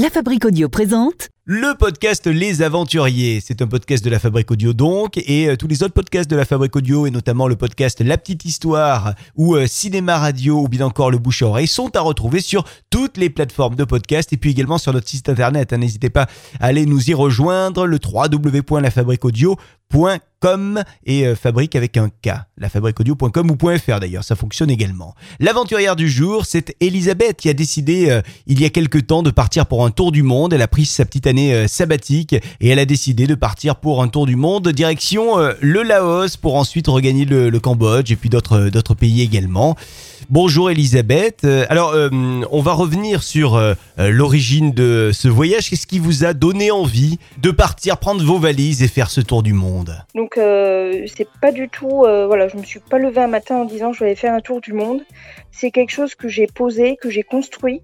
La Fabrique Audio présente Le podcast Les Aventuriers, c'est un podcast de la Fabrique Audio donc, et euh, tous les autres podcasts de la Fabrique Audio, et notamment le podcast La Petite Histoire, ou euh, Cinéma Radio, ou bien encore Le Bouche à Oreille, sont à retrouver sur toutes les plateformes de podcast, et puis également sur notre site internet. hein. N'hésitez pas à aller nous y rejoindre, le www.lafabriqueaudio.com et euh, fabrique avec un K, lafabriqueaudio.com ou .fr d'ailleurs, ça fonctionne également. L'aventurière du jour, c'est Elisabeth qui a décidé il y a quelque temps de partir pour un tour du monde. Elle a pris sa petite année euh, sabbatique et elle a décidé de partir pour un tour du monde direction euh, le Laos pour ensuite regagner le, Cambodge et puis d'autres d'autres pays également. Bonjour Elisabeth. Euh, Alors, euh, on va revenir sur euh, euh, l'origine de ce voyage. Qu'est-ce qui vous a donné envie de partir prendre vos valises et faire ce tour du monde? Donc euh, c'est pas du tout, euh, voilà, je me suis pas levée un matin en disant je vais faire un tour du monde. C'est quelque chose que j'ai posé, que j'ai construit.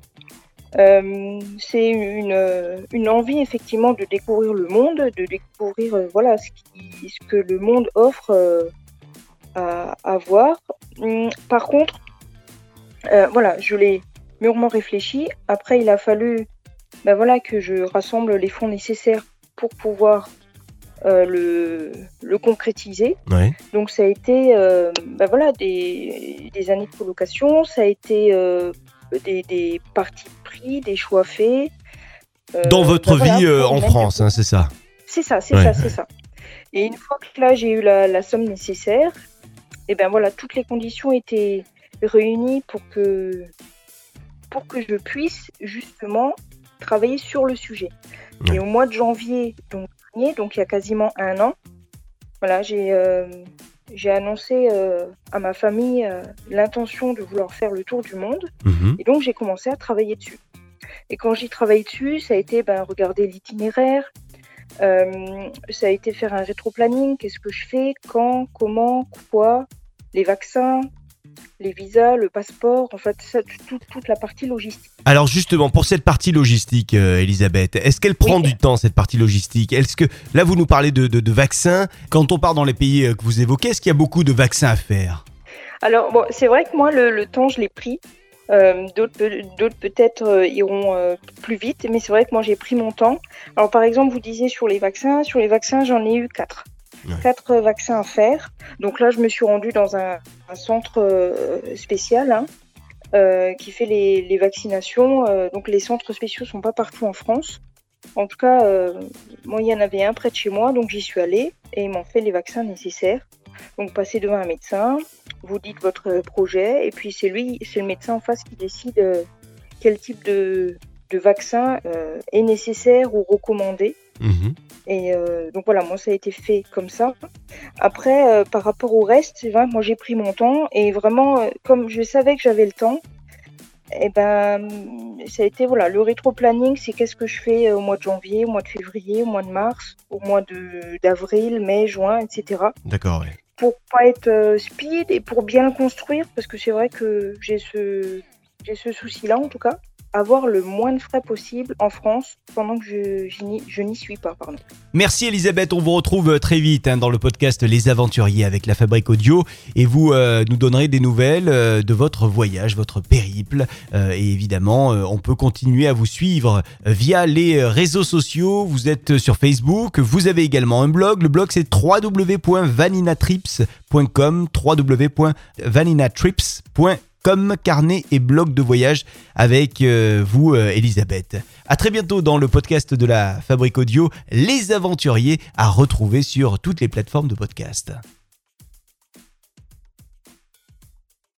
Euh, c'est une, une envie effectivement de découvrir le monde, de découvrir euh, voilà ce, qui- ce que le monde offre euh, à, à voir. Hum, Par contre, voilà, je l'ai mûrement réfléchi. Après, il a fallu ben voilà, que je rassemble les fonds nécessaires pour pouvoir le, le concrétiser. Ouais. Donc ça a été ben voilà, des, des années de colocation, ça a été des, des parties pris, des choix faits. Euh, Dans votre ben vie euh, en France, hein, c'est ça C'est ça, c'est Ouais, ça, c'est ça. Et une fois que là j'ai eu la, la somme nécessaire, et ben voilà, toutes les conditions étaient réunies pour que pour que je puisse justement travailler sur le sujet. Ouais. Et au mois de janvier, donc, dernier, donc il y a quasiment un an, voilà, j'ai euh, j'ai annoncé euh, à ma famille euh, l'intention de vouloir faire le tour du monde. Mhm. Et donc j'ai commencé à travailler dessus. Et quand j'y travaille dessus, ça a été ben, regarder l'itinéraire, euh, ça a été faire un rétro-planning, qu'est-ce que je fais, quand, comment, quoi, les vaccins, les visas, le passeport, en fait, ça, tout- toute la partie logistique. Alors justement, pour cette partie logistique, euh, Elisabeth, est-ce qu'elle prend Oui. du temps, cette partie logistique? Est-ce que, là, vous nous parlez de, de- de vaccins. Quand on part dans les pays euh, que vous évoquez, est-ce qu'il y a beaucoup de vaccins à faire? Alors, bon, c'est vrai que moi, le, le temps, je l'ai pris. Euh, D'autres peut- d'autres peut-être euh, iront euh, plus vite, mais c'est vrai que moi, j'ai pris mon temps. Alors, par exemple, vous disiez sur les vaccins, sur les vaccins, j'en ai eu quatre. Quatre vaccins à faire. Donc là, je me suis rendue dans un, centre euh, spécial hein, euh, qui fait les, vaccinations. Euh, donc, les centres spéciaux sont pas partout en France. En tout cas, moi, il y en avait un près de chez moi, donc j'y suis allée et ils m'ont fait les vaccins nécessaires. Donc, passer devant un médecin, vous dites votre projet et puis c'est lui, c'est le médecin en face qui décide quel type de, vaccin est nécessaire ou recommandé. Mhm. Et euh, donc voilà, moi ça a été fait comme ça. Après, euh, par rapport au reste, c'est vrai que moi j'ai pris mon temps et vraiment, euh, comme je savais que j'avais le temps, et ben ça a été voilà le rétro-planning, c'est qu'est-ce que je fais au mois de janvier, au mois de février, au mois de mars, au mois d'avril, mai, juin, etc D'accord, ouais. pour pas être speed et pour bien le construire, parce que c'est vrai que j'ai ce, j'ai ce souci-là en tout cas, avoir le moins de frais possible en France pendant que je, n'y- suis pas. Pardon. Merci Elisabeth, on vous retrouve euh, très vite hein, dans le podcast Les Aventuriers avec la Fabrique Audio. Et vous euh, nous donnerez des nouvelles euh, de votre voyage, votre périple. Et évidemment on peut continuer à vous suivre via les réseaux sociaux, vous êtes sur Facebook, vous avez également un blog, le blog c'est www.vaninatrips.com www.vaninatrips.com carnet et blog de voyage avec euh, vous euh, Elisabeth. À très bientôt dans le podcast de la Fabrique Audio, Les Aventuriers, à retrouver sur toutes les plateformes de podcast.